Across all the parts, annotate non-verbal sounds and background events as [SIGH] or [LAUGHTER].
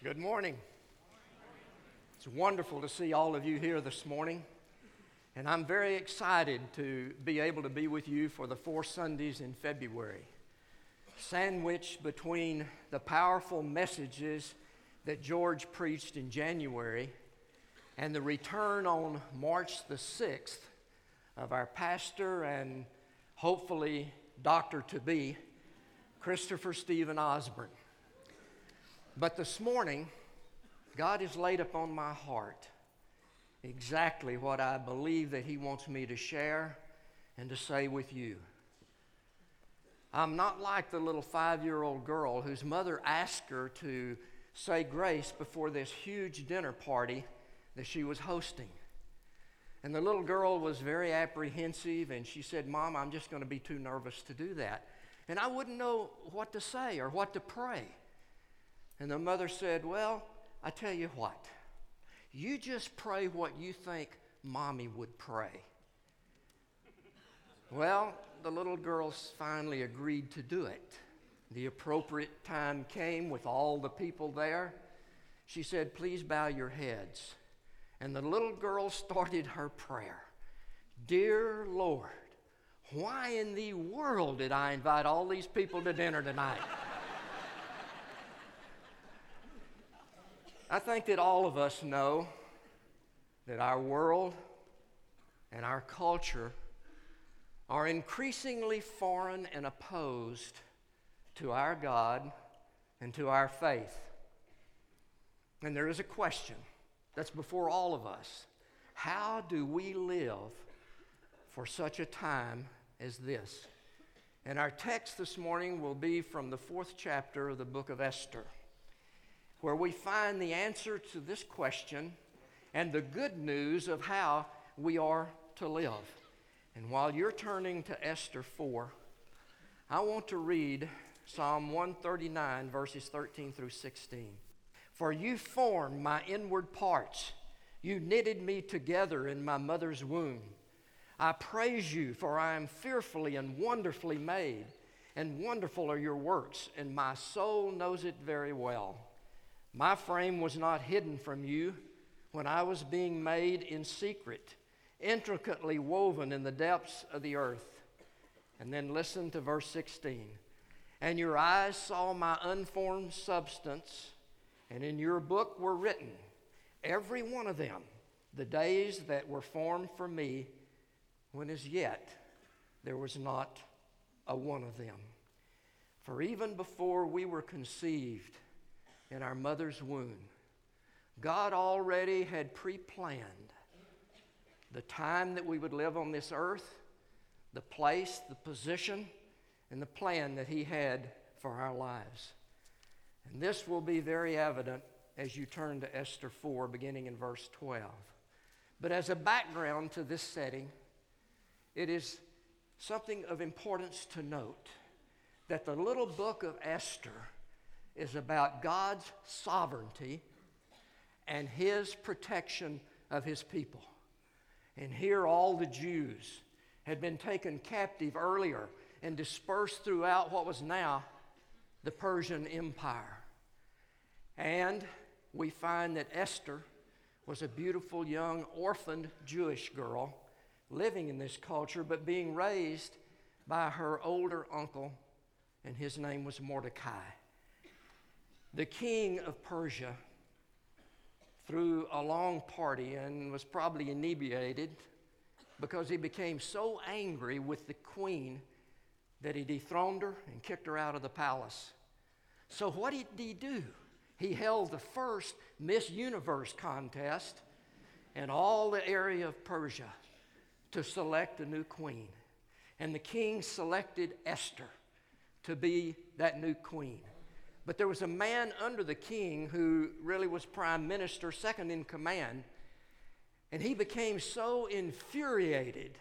Good morning. It's wonderful to see all of you here this morning. And I'm very excited to be able to be with you for the four Sundays in February, sandwiched between the powerful messages that George preached in January and the return on March the 6th of our pastor and hopefully doctor to be, Christopher Stephen Osborne. But this morning, God has laid upon my heart exactly what I believe that He wants me to share and to say with you. I'm not like the little five year old girl whose mother asked her to say grace before this huge dinner party that she was hosting. And the little girl was very apprehensive and she said, Mom, I'm just going to be too nervous to do that. And I wouldn't know what to say or what to pray. And the mother said, Well, I tell you what, you just pray what you think mommy would pray. Well, the little girls finally agreed to do it. The appropriate time came with all the people there. She said, Please bow your heads. And the little girl [LAUGHS] started her prayer Dear Lord, why in the world did I invite all these people to dinner tonight? I think that all of us know that our world and our culture are increasingly foreign and opposed to our God and to our faith. And there is a question that's before all of us How do we live for such a time as this? And our text this morning will be from the fourth chapter of the book of Esther where we find the answer to this question and the good news of how we are to live. And while you're turning to Esther 4, I want to read Psalm 139, verses 13 through 16. For you formed my inward parts, you knitted me together in my mother's womb. I praise you, for I am fearfully and wonderfully made, and wonderful are your works, and my soul knows it very well. My frame was not hidden from you when I was being made in secret, intricately woven in the depths of the earth. And then listen to verse 16. And your eyes saw my unformed substance, and in your book were written, every one of them, the days that were formed for me, when as yet there was not a one of them. For even before we were conceived, in our mother's womb, God already had pre planned the time that we would live on this earth, the place, the position, and the plan that He had for our lives. And this will be very evident as you turn to Esther 4, beginning in verse 12. But as a background to this setting, it is something of importance to note that the little book of Esther is about God's sovereignty and his protection of his people. And here, all the Jews had been taken captive earlier and dispersed throughout what was now the Persian Empire. And we find that Esther was a beautiful young orphaned Jewish girl living in this culture, but being raised by her older uncle, and his name was Mordecai the king of Persia threw a long party and was probably inebriated because he became so angry with the queen that he dethroned her and kicked her out of the palace. So, what did he do? He held the first Miss Universe contest in all the area of Persia to select a new queen. And the king selected Esther to be that new queen. But there was a man under the king who really was prime minister, second in command. And he became so infuriated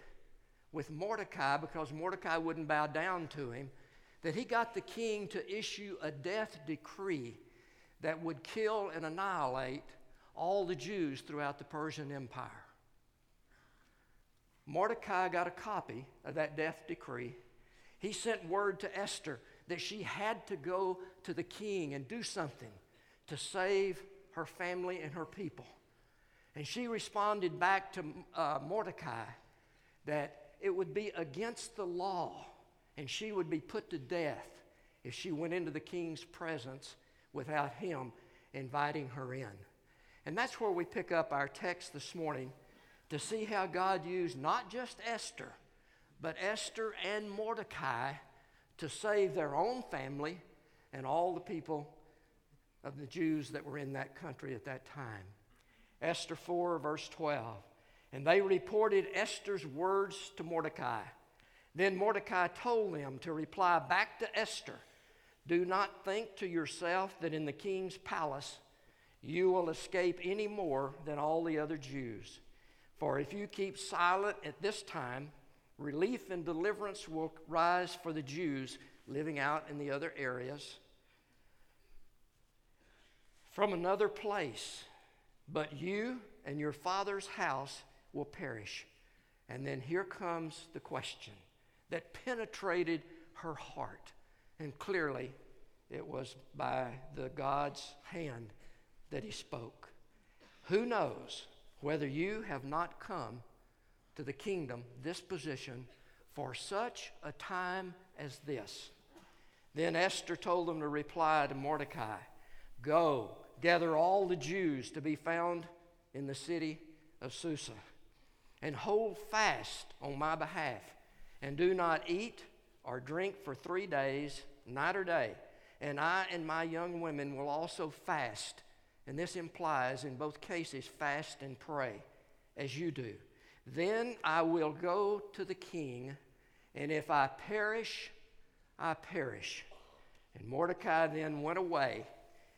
with Mordecai because Mordecai wouldn't bow down to him that he got the king to issue a death decree that would kill and annihilate all the Jews throughout the Persian Empire. Mordecai got a copy of that death decree. He sent word to Esther that she had to go to the king and do something to save her family and her people. And she responded back to uh, Mordecai that it would be against the law and she would be put to death if she went into the king's presence without him inviting her in. And that's where we pick up our text this morning to see how God used not just Esther, but Esther and Mordecai to save their own family and all the people of the Jews that were in that country at that time. Esther 4, verse 12. And they reported Esther's words to Mordecai. Then Mordecai told them to reply back to Esther Do not think to yourself that in the king's palace you will escape any more than all the other Jews. For if you keep silent at this time, relief and deliverance will rise for the Jews living out in the other areas from another place. But you and your father's house will perish. And then here comes the question that penetrated her heart. And clearly, it was by the God's hand that he spoke. Who knows whether you have not come to the kingdom, this position, for such a time as this? Then Esther told them to reply to Mordecai Go, gather all the Jews to be found in the city of Susa, and hold fast on my behalf, and do not eat or drink for three days, night or day. And I and my young women will also fast and this implies in both cases fast and pray as you do. Then I will go to the king, and if I perish, I perish. And Mordecai then went away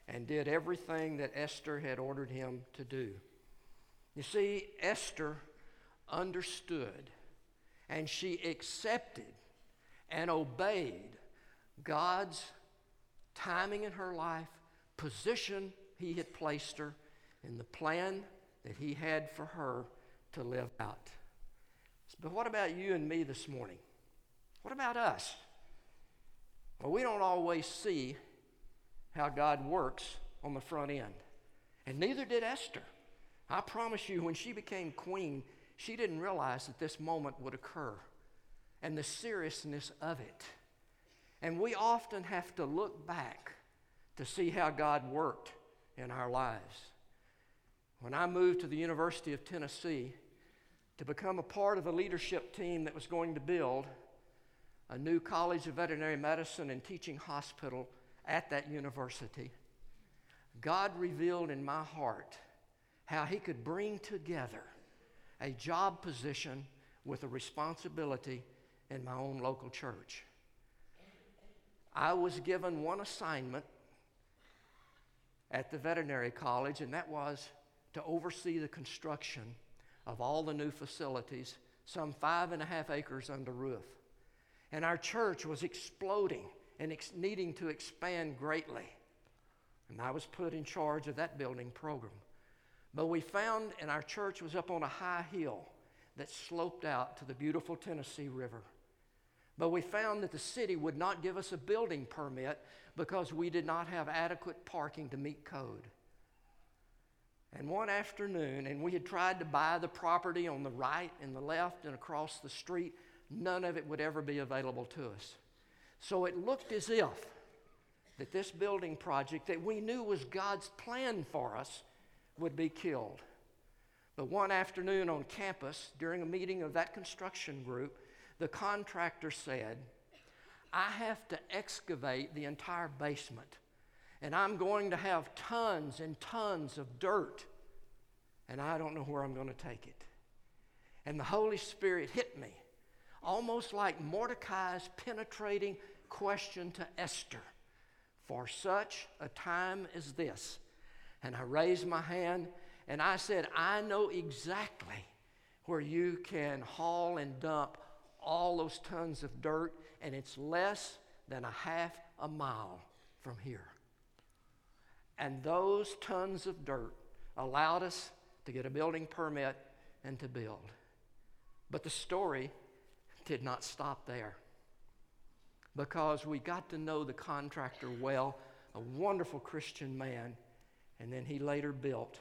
and did everything that Esther had ordered him to do. You see, Esther understood and she accepted and obeyed God's timing in her life, position he had placed her and the plan that He had for her to live out. But what about you and me this morning? What about us? Well, we don't always see how God works on the front end. And neither did Esther. I promise you, when she became queen, she didn't realize that this moment would occur and the seriousness of it. And we often have to look back to see how God worked in our lives. When I moved to the University of Tennessee to become a part of a leadership team that was going to build a new College of Veterinary Medicine and Teaching Hospital at that university, God revealed in my heart how He could bring together a job position with a responsibility in my own local church. I was given one assignment at the veterinary college, and that was to oversee the construction of all the new facilities, some five and a half acres under roof. And our church was exploding and ex- needing to expand greatly. And I was put in charge of that building program. But we found, and our church was up on a high hill that sloped out to the beautiful Tennessee River. But we found that the city would not give us a building permit because we did not have adequate parking to meet code. And one afternoon, and we had tried to buy the property on the right and the left and across the street, none of it would ever be available to us. So it looked as if that this building project that we knew was God's plan for us would be killed. But one afternoon on campus, during a meeting of that construction group, the contractor said, I have to excavate the entire basement, and I'm going to have tons and tons of dirt, and I don't know where I'm going to take it. And the Holy Spirit hit me, almost like Mordecai's penetrating question to Esther for such a time as this. And I raised my hand and I said, I know exactly where you can haul and dump all those tons of dirt, and it's less than a half a mile from here. And those tons of dirt allowed us to get a building permit and to build. But the story did not stop there because we got to know the contractor well, a wonderful Christian man and then he later built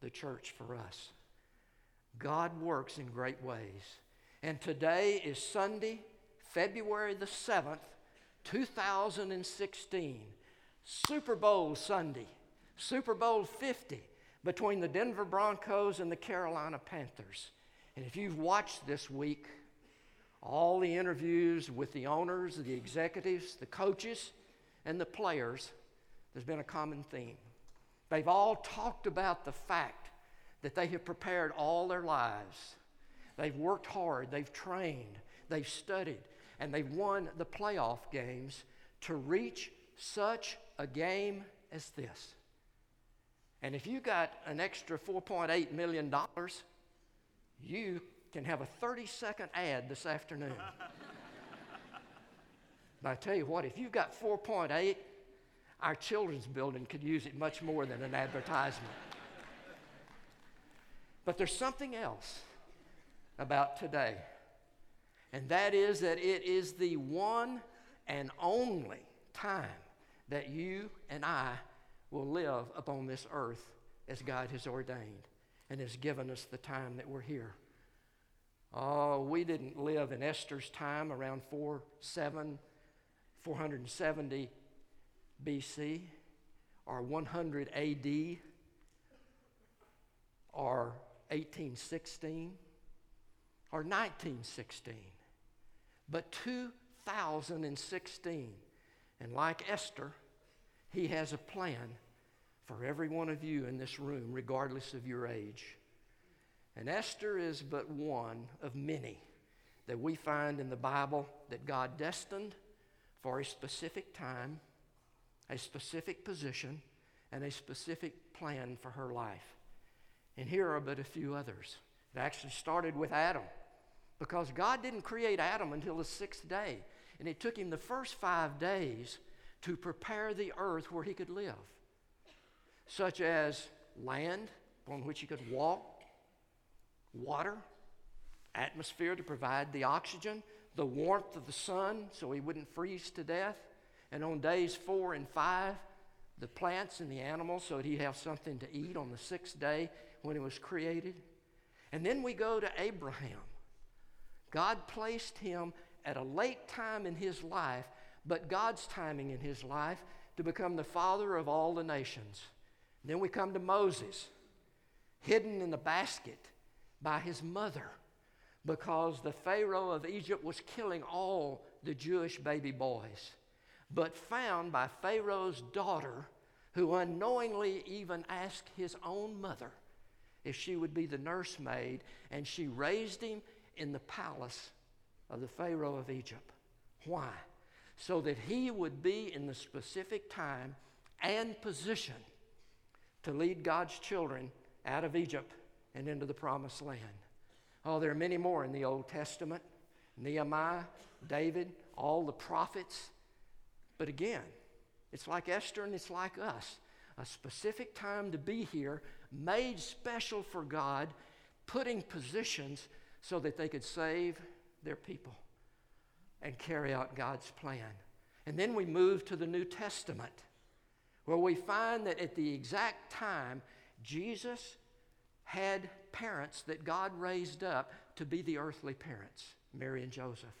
the church for us. God works in great ways. And today is Sunday, February the 7th, 2016, Super Bowl Sunday, Super Bowl 50 between the Denver Broncos and the Carolina Panthers. And if you've watched this week, all the interviews with the owners, the executives, the coaches, and the players, there's been a common theme. They've all talked about the fact that they have prepared all their lives. They've worked hard, they've trained, they've studied, and they've won the playoff games to reach such a game as this. And if you got an extra $4.8 million, you can have a 30 second ad this afternoon. [LAUGHS] but I tell you what, if you've got 4.8, our children's building could use it much more than an advertisement. but there's something else about today, and that is that it is the one and only time that you and I will live upon this earth as God has ordained and has given us the time that we're here. Oh, we didn't live in Esther's time around 4, 7, 470 BC or 100 AD or 1816 or 1916, but 2016. And like Esther, he has a plan for every one of you in this room, regardless of your age. And Esther is but one of many that we find in the Bible that God destined for a specific time a specific position and a specific plan for her life. And here are but a few others. It actually started with Adam because God didn't create Adam until the sixth day. And it took him the first five days to prepare the earth where he could live, such as land on which he could walk, water, atmosphere to provide the oxygen, the warmth of the sun so he wouldn't freeze to death, and on days four and five, the plants and the animals so that he'd have something to eat on the sixth day when it was created. And then we go to Abraham. God placed him at a late time in his life, but God's timing in his life to become the father of all the nations. Then we come to Moses, hidden in a basket by his mother because the Pharaoh of Egypt was killing all the Jewish baby boys but found by Pharaoh's daughter, who unknowingly even asked his own mother if she would be the nursemaid, and she raised him in the palace of the Pharaoh of Egypt. Why? So that he would be in the specific time and position to lead God's children out of Egypt and into the promised land. Oh, there are many more in the Old Testament Nehemiah, David, all the prophets. But again, it's like Esther and it's like us. A specific time to be here, made special for God, putting positions so that they could save their people and carry out God's plan. And then we move to the New Testament, where we find that at the exact time, Jesus had parents that God raised up to be the earthly parents, Mary and Joseph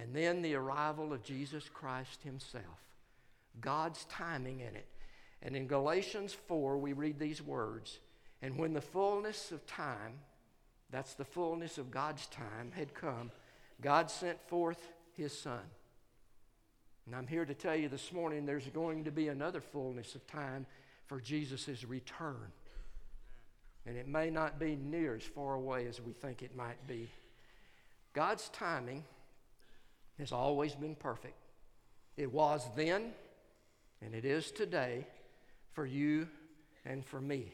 and then the arrival of Jesus Christ Himself. God's timing in it. And in Galatians 4, we read these words And when the fullness of time, that's the fullness of God's time, had come, God sent forth His Son. And I'm here to tell you this morning there's going to be another fullness of time for Jesus' return. And it may not be near as far away as we think it might be. God's timing has always been perfect. It was then, and it is today for you and for me.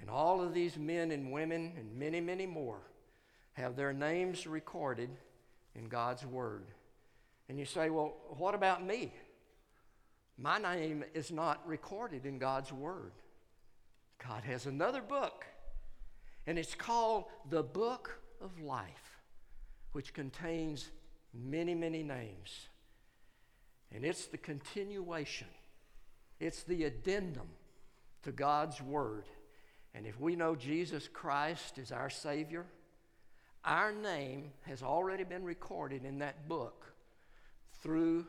And all of these men and women, and many, many more, have their names recorded in God's Word. And you say, well, what about me? My name is not recorded in God's Word. God has another book, and it's called the Book of Life, which contains many, many names. And it's the continuation, it's the addendum to God's Word. And if we know Jesus Christ is our Savior, our name has already been recorded in that book through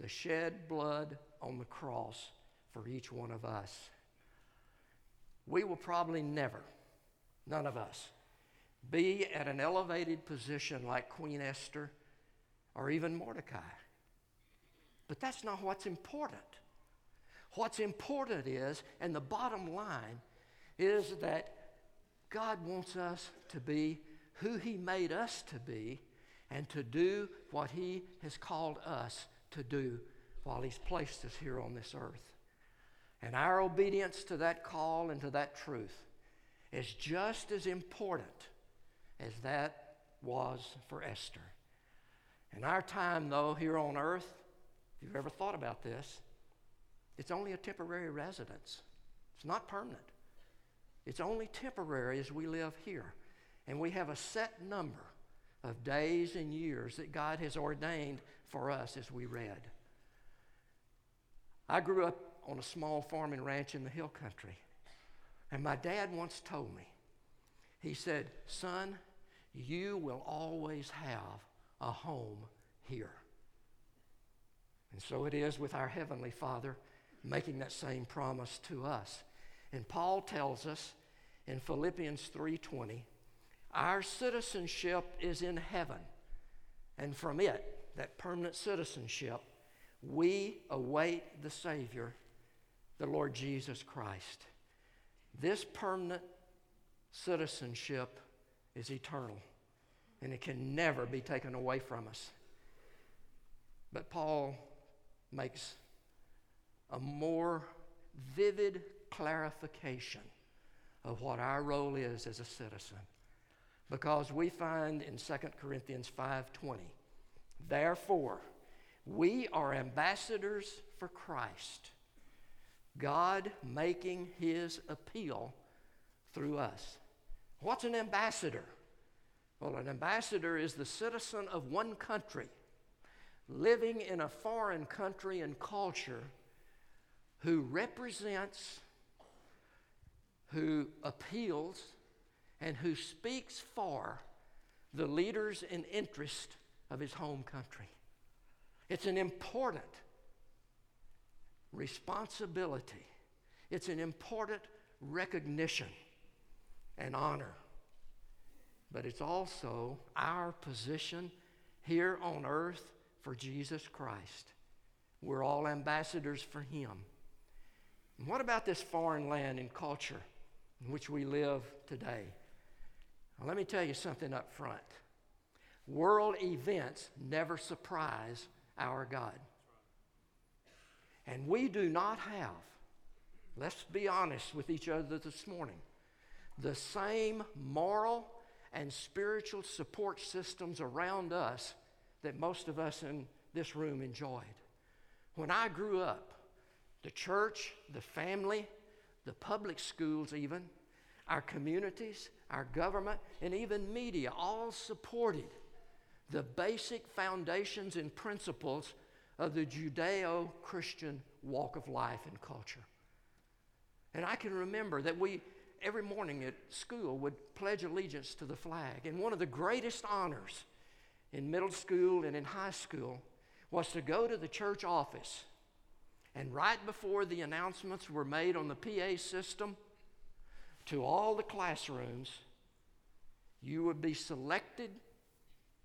the shed blood on the cross for each one of us. We will probably never, none of us, be at an elevated position like Queen Esther or even Mordecai. But that's not what's important. What's important is, and the bottom line, is that God wants us to be who He made us to be and to do what He has called us to do while He's placed us here on this earth. And our obedience to that call and to that truth is just as important as that was for Esther. In our time, though, here on earth, if you've ever thought about this, it's only a temporary residence. It's not permanent. It's only temporary as we live here. And we have a set number of days and years that God has ordained for us as we read. I grew up on a small farm and ranch in the hill country. And my dad once told me, he said, Son, you will always have a home here. And so it is with our Heavenly Father making that same promise to us. And Paul tells us in Philippians 3:20, our citizenship is in heaven. And from it, that permanent citizenship, we await the Savior, the Lord Jesus Christ. This permanent citizenship is eternal, and it can never be taken away from us. But Paul makes a more vivid clarification of what our role is as a citizen. Because we find in 2 Corinthians 5:20, therefore, we are ambassadors for Christ, God making his appeal through us. What's an ambassador? Well, an ambassador is the citizen of one country living in a foreign country and culture who represents, who appeals, and who speaks for the leaders and interest of his home country. It's an important responsibility, it's an important recognition and honor. But it's also our position here on earth for Jesus Christ. We're all ambassadors for Him. And what about this foreign land and culture in which we live today? Well, let me tell you something up front. World events never surprise our God. And we do not have, let's be honest with each other this morning, the same moral and spiritual support systems around us that most of us in this room enjoyed. When I grew up, the church, the family, the public schools, even, our communities, our government, and even media all supported the basic foundations and principles of the Judeo Christian walk of life and culture. And I can remember that we, every morning at school, would pledge allegiance to the flag. And one of the greatest honors in middle school and in high school was to go to the church office. And right before the announcements were made on the PA system to all the classrooms, you would be selected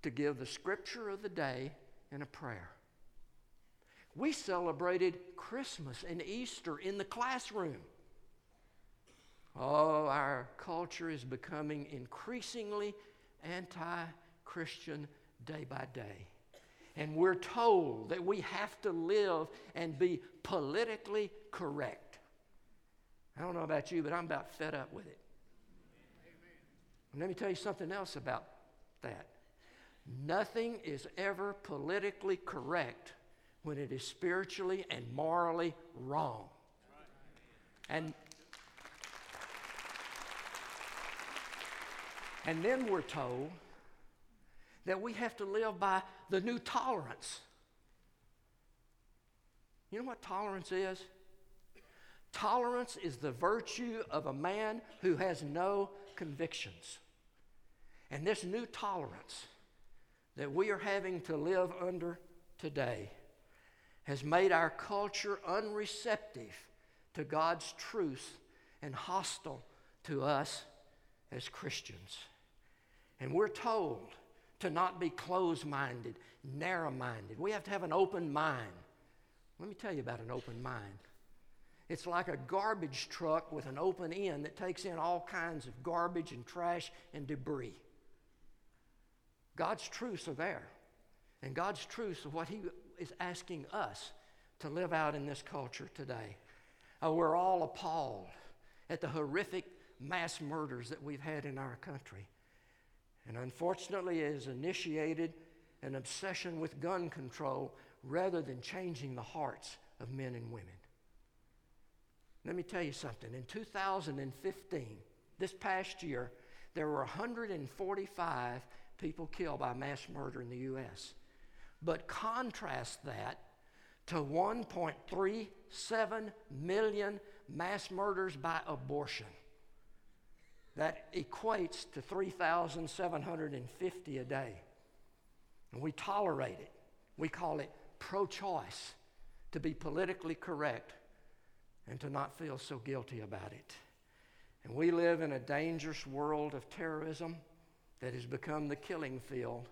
to give the scripture of the day and a prayer. We celebrated Christmas and Easter in the classroom. Oh, our culture is becoming increasingly anti Christian day by day. And we're told that we have to live and be politically correct. I don't know about you, but I'm about fed up with it. And let me tell you something else about that. Nothing is ever politically correct when it is spiritually and morally wrong. And, and then we're told that we have to live by the new tolerance. You know what tolerance is? Tolerance is the virtue of a man who has no convictions. And this new tolerance that we are having to live under today has made our culture unreceptive to God's truth and hostile to us as Christians. And we're told to not be closed minded, narrow minded. We have to have an open mind. Let me tell you about an open mind. It's like a garbage truck with an open end that takes in all kinds of garbage and trash and debris. God's truths are there. And God's truths are what He is asking us to live out in this culture today. Uh, we're all appalled at the horrific mass murders that we've had in our country. And unfortunately, it has initiated an obsession with gun control rather than changing the hearts of men and women. Let me tell you something. In 2015, this past year, there were 145 people killed by mass murder in the U.S. But contrast that to 1.37 million mass murders by abortion. That equates to 3,750 a day. And we tolerate it. We call it pro choice to be politically correct and to not feel so guilty about it. And we live in a dangerous world of terrorism that has become the killing field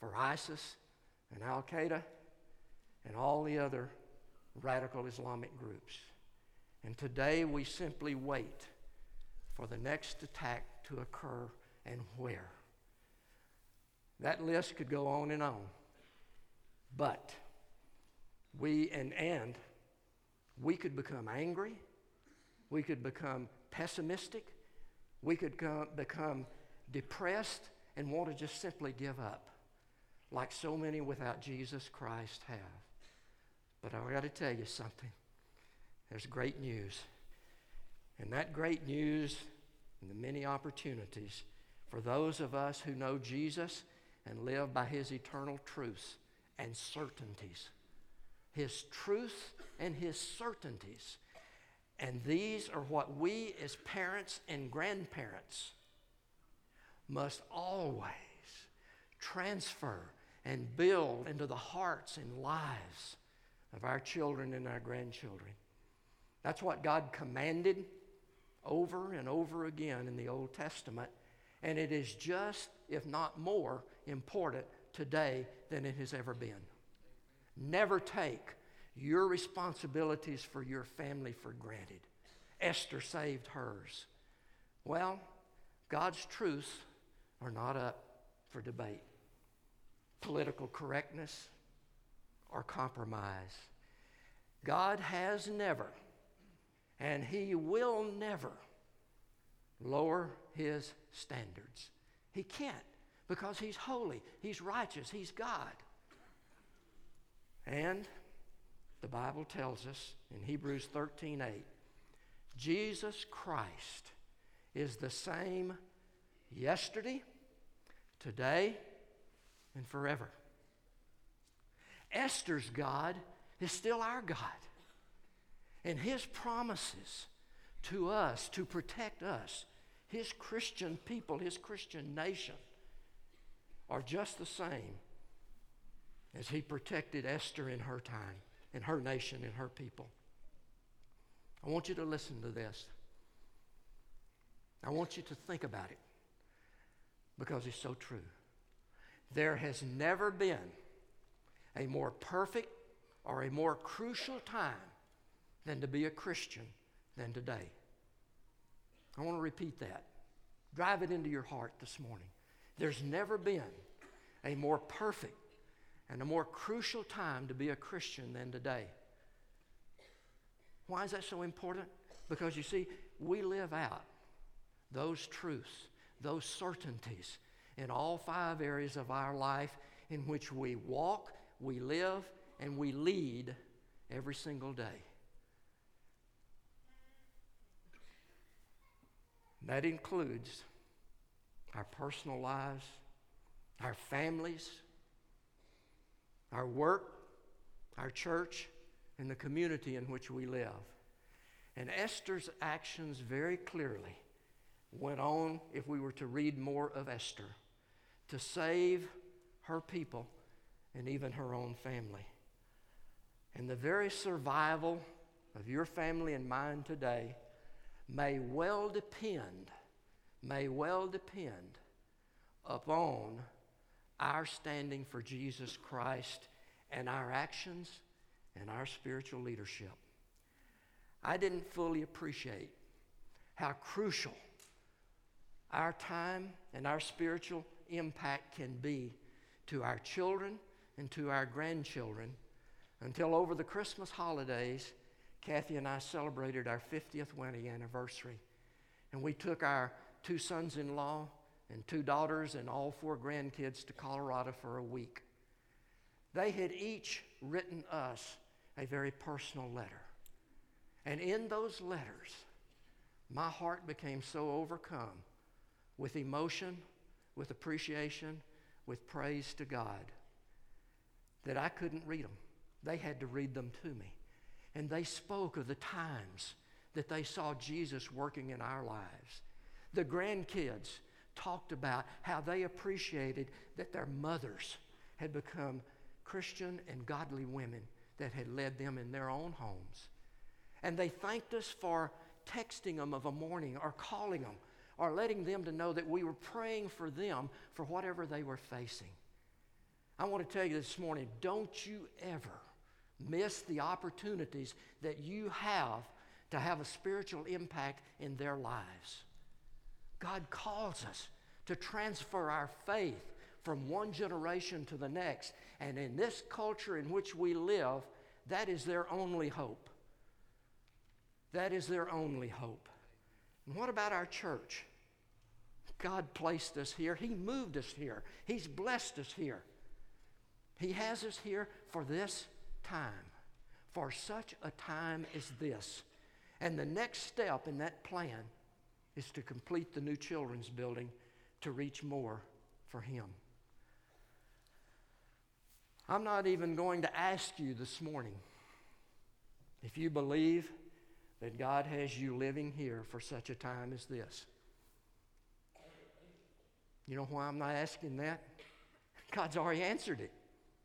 for ISIS and Al Qaeda and all the other radical Islamic groups. And today we simply wait for the next attack to occur and where. That list could go on and on. But we, and, and we could become angry, we could become pessimistic, we could come, become depressed and want to just simply give up, like so many without Jesus Christ have. But I got to tell you something. There's great news. And that great news and the many opportunities for those of us who know Jesus and live by his eternal truths and certainties. His truth and his certainties. And these are what we as parents and grandparents must always transfer and build into the hearts and lives of our children and our grandchildren. That's what God commanded over and over again in the Old Testament. And it is just, if not more, important today than it has ever been. Never take your responsibilities for your family for granted. Esther saved hers. Well, God's truths are not up for debate. Political correctness or compromise. God has never, and He will never, lower His standards. He can't because He's holy, He's righteous, He's God. And the Bible tells us in Hebrews 13 8, Jesus Christ is the same yesterday, today, and forever. Esther's God is still our God. And his promises to us to protect us, his Christian people, his Christian nation, are just the same as he protected Esther in her time, in her nation, in her people. I want you to listen to this. I want you to think about it because it's so true. There has never been a more perfect or a more crucial time than to be a Christian than today. I want to repeat that. Drive it into your heart this morning. There's never been a more perfect and a more crucial time to be a Christian than today. Why is that so important? Because you see, we live out those truths, those certainties in all five areas of our life in which we walk, we live, and we lead every single day. That includes our personal lives, our families, our work, our church, and the community in which we live. And Esther's actions very clearly went on, if we were to read more of Esther, to save her people and even her own family. And the very survival of your family and mine today may well depend, may well depend upon our standing for Jesus Christ and our actions and our spiritual leadership. I didn't fully appreciate how crucial our time and our spiritual impact can be to our children and to our grandchildren until over the Christmas holidays, Kathy and I celebrated our 50th wedding anniversary. And we took our two sons in law and two daughters and all four grandkids to Colorado for a week. They had each written us a very personal letter. And in those letters, my heart became so overcome with emotion, with appreciation, with praise to God that I couldn't read them. They had to read them to me. And they spoke of the times that they saw Jesus working in our lives. The grandkids talked about how they appreciated that their mothers had become Christian and godly women that had led them in their own homes. And they thanked us for texting them of a morning or calling them or letting them to know that we were praying for them for whatever they were facing. I want to tell you this morning don't you ever miss the opportunities that you have to have a spiritual impact in their lives. God calls us to transfer our faith from one generation to the next. And in this culture in which we live, that is their only hope. That is their only hope. And what about our church? God placed us here. He moved us here. He's blessed us here. He has us here for this time, for such a time as this. And the next step in that plan is to complete the new children's building to reach more for Him. I'm not even going to ask you this morning if you believe that God has you living here for such a time as this. You know why I'm not asking that? [LAUGHS] God's already answered it,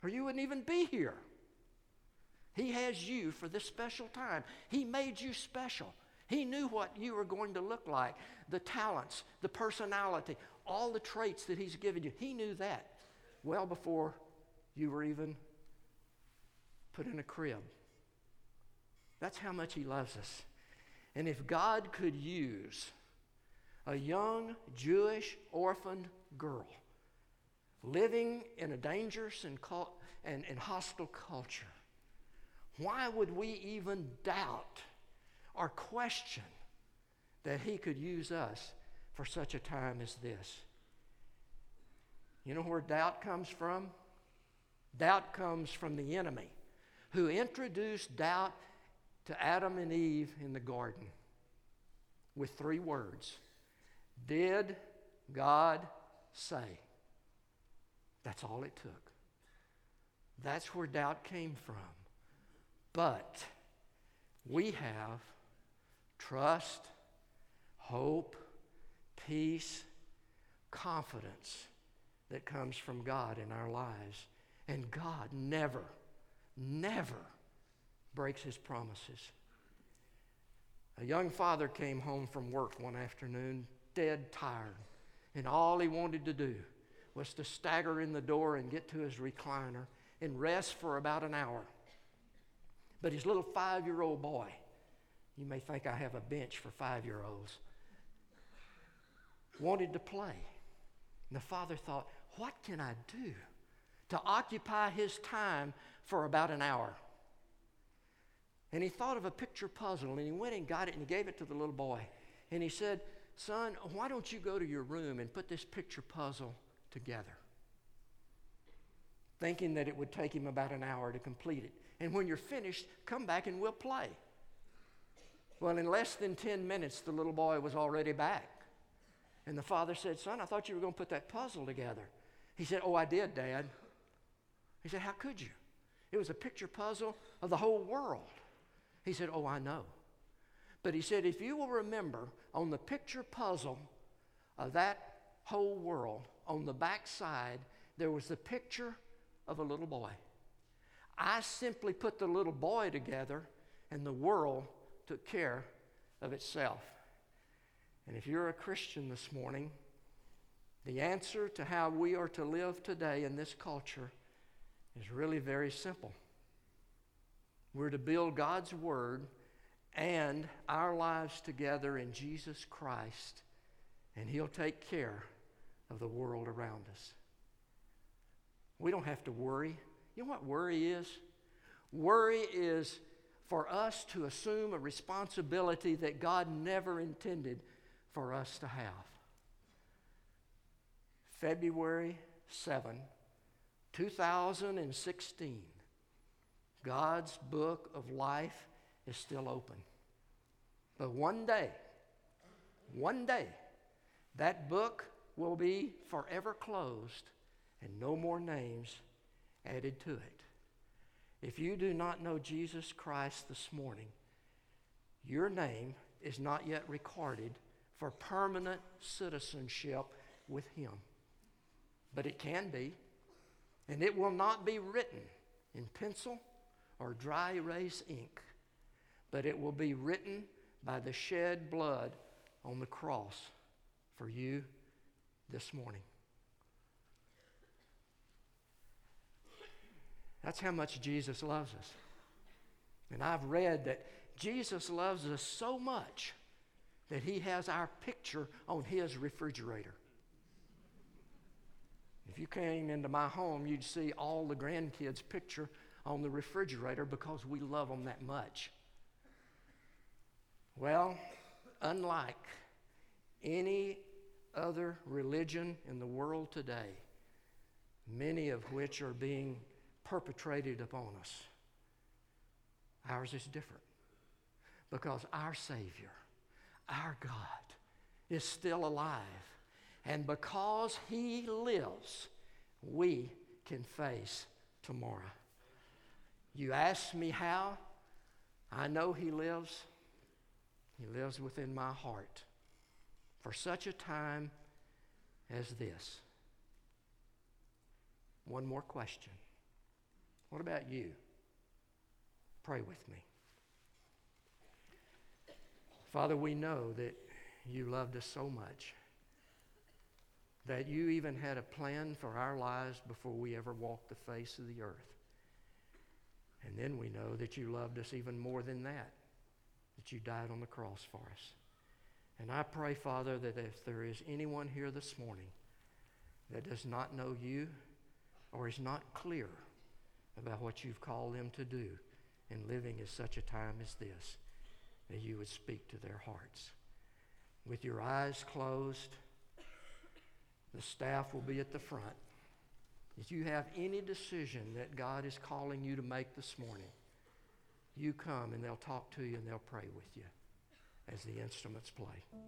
or you wouldn't even be here. He has you for this special time. He made you special. He knew what you were going to look like the talents, the personality, all the traits that He's given you. He knew that well before you were even put in a crib. That's how much He loves us. And if God could use a young Jewish orphaned girl living in a dangerous and, and, and hostile culture, why would we even doubt or question that He could use us for such a time as this? You know where doubt comes from? Doubt comes from the enemy who introduced doubt to Adam and Eve in the garden with three words Did God say? That's all it took. That's where doubt came from. But we have trust, hope, peace, confidence that comes from God in our lives. And God never, never breaks his promises. A young father came home from work one afternoon, dead tired, and all he wanted to do was to stagger in the door and get to his recliner and rest for about an hour. But his little five year old boy, you may think I have a bench for five year olds, wanted to play. And the father thought, what can I do to occupy his time for about an hour? And he thought of a picture puzzle and he went and got it and he gave it to the little boy. And he said, Son, why don't you go to your room and put this picture puzzle together? Thinking that it would take him about an hour to complete it. And when you're finished, come back and we'll play. Well, in less than 10 minutes, the little boy was already back. And the father said, Son, I thought you were going to put that puzzle together. He said, Oh, I did, Dad. He said, How could you? It was a picture puzzle of the whole world. He said, Oh, I know. But he said, if you will remember on the picture puzzle of that whole world, on the back side, there was the picture of a little boy. I simply put the little boy together, and the world took care of itself. And if you're a Christian this morning, the answer to how we are to live today in this culture is really very simple. We're to build God's Word and our lives together in Jesus Christ, and He'll take care of the world around us. We don't have to worry. You know what worry is? Worry is for us to assume a responsibility that God never intended for us to have. February 7, 2016, God's book of life is still open. But one day, one day, that book will be forever closed and no more names added to it. If you do not know Jesus Christ this morning, your name is not yet recorded for permanent citizenship with Him. But it can be, and it will not be written in pencil or dry erase ink, but it will be written by the shed blood on the cross for you this morning. That's how much Jesus loves us. And I've read that Jesus loves us so much that he has our picture on his refrigerator. If you came into my home, you'd see all the grandkids' picture on the refrigerator because we love them that much. Well, unlike any other religion in the world today, many of which are being perpetrated upon us, ours is different because our Savior our God is still alive. And because He lives, we can face tomorrow. You ask me how? I know He lives. He lives within my heart for such a time as this. One more question. What about you? Pray with me. Father, we know that you loved us so much that you even had a plan for our lives before we ever walked the face of the earth. And then we know that you loved us even more than that, that you died on the cross for us. And I pray, Father, that if there is anyone here this morning that does not know you or is not clear about what you've called them to do in living at such a time as this, that you would speak to their hearts. With your eyes closed, the staff will be at the front. If you have any decision that God is calling you to make this morning, you come and they'll talk to you and they'll pray with you as the instruments play.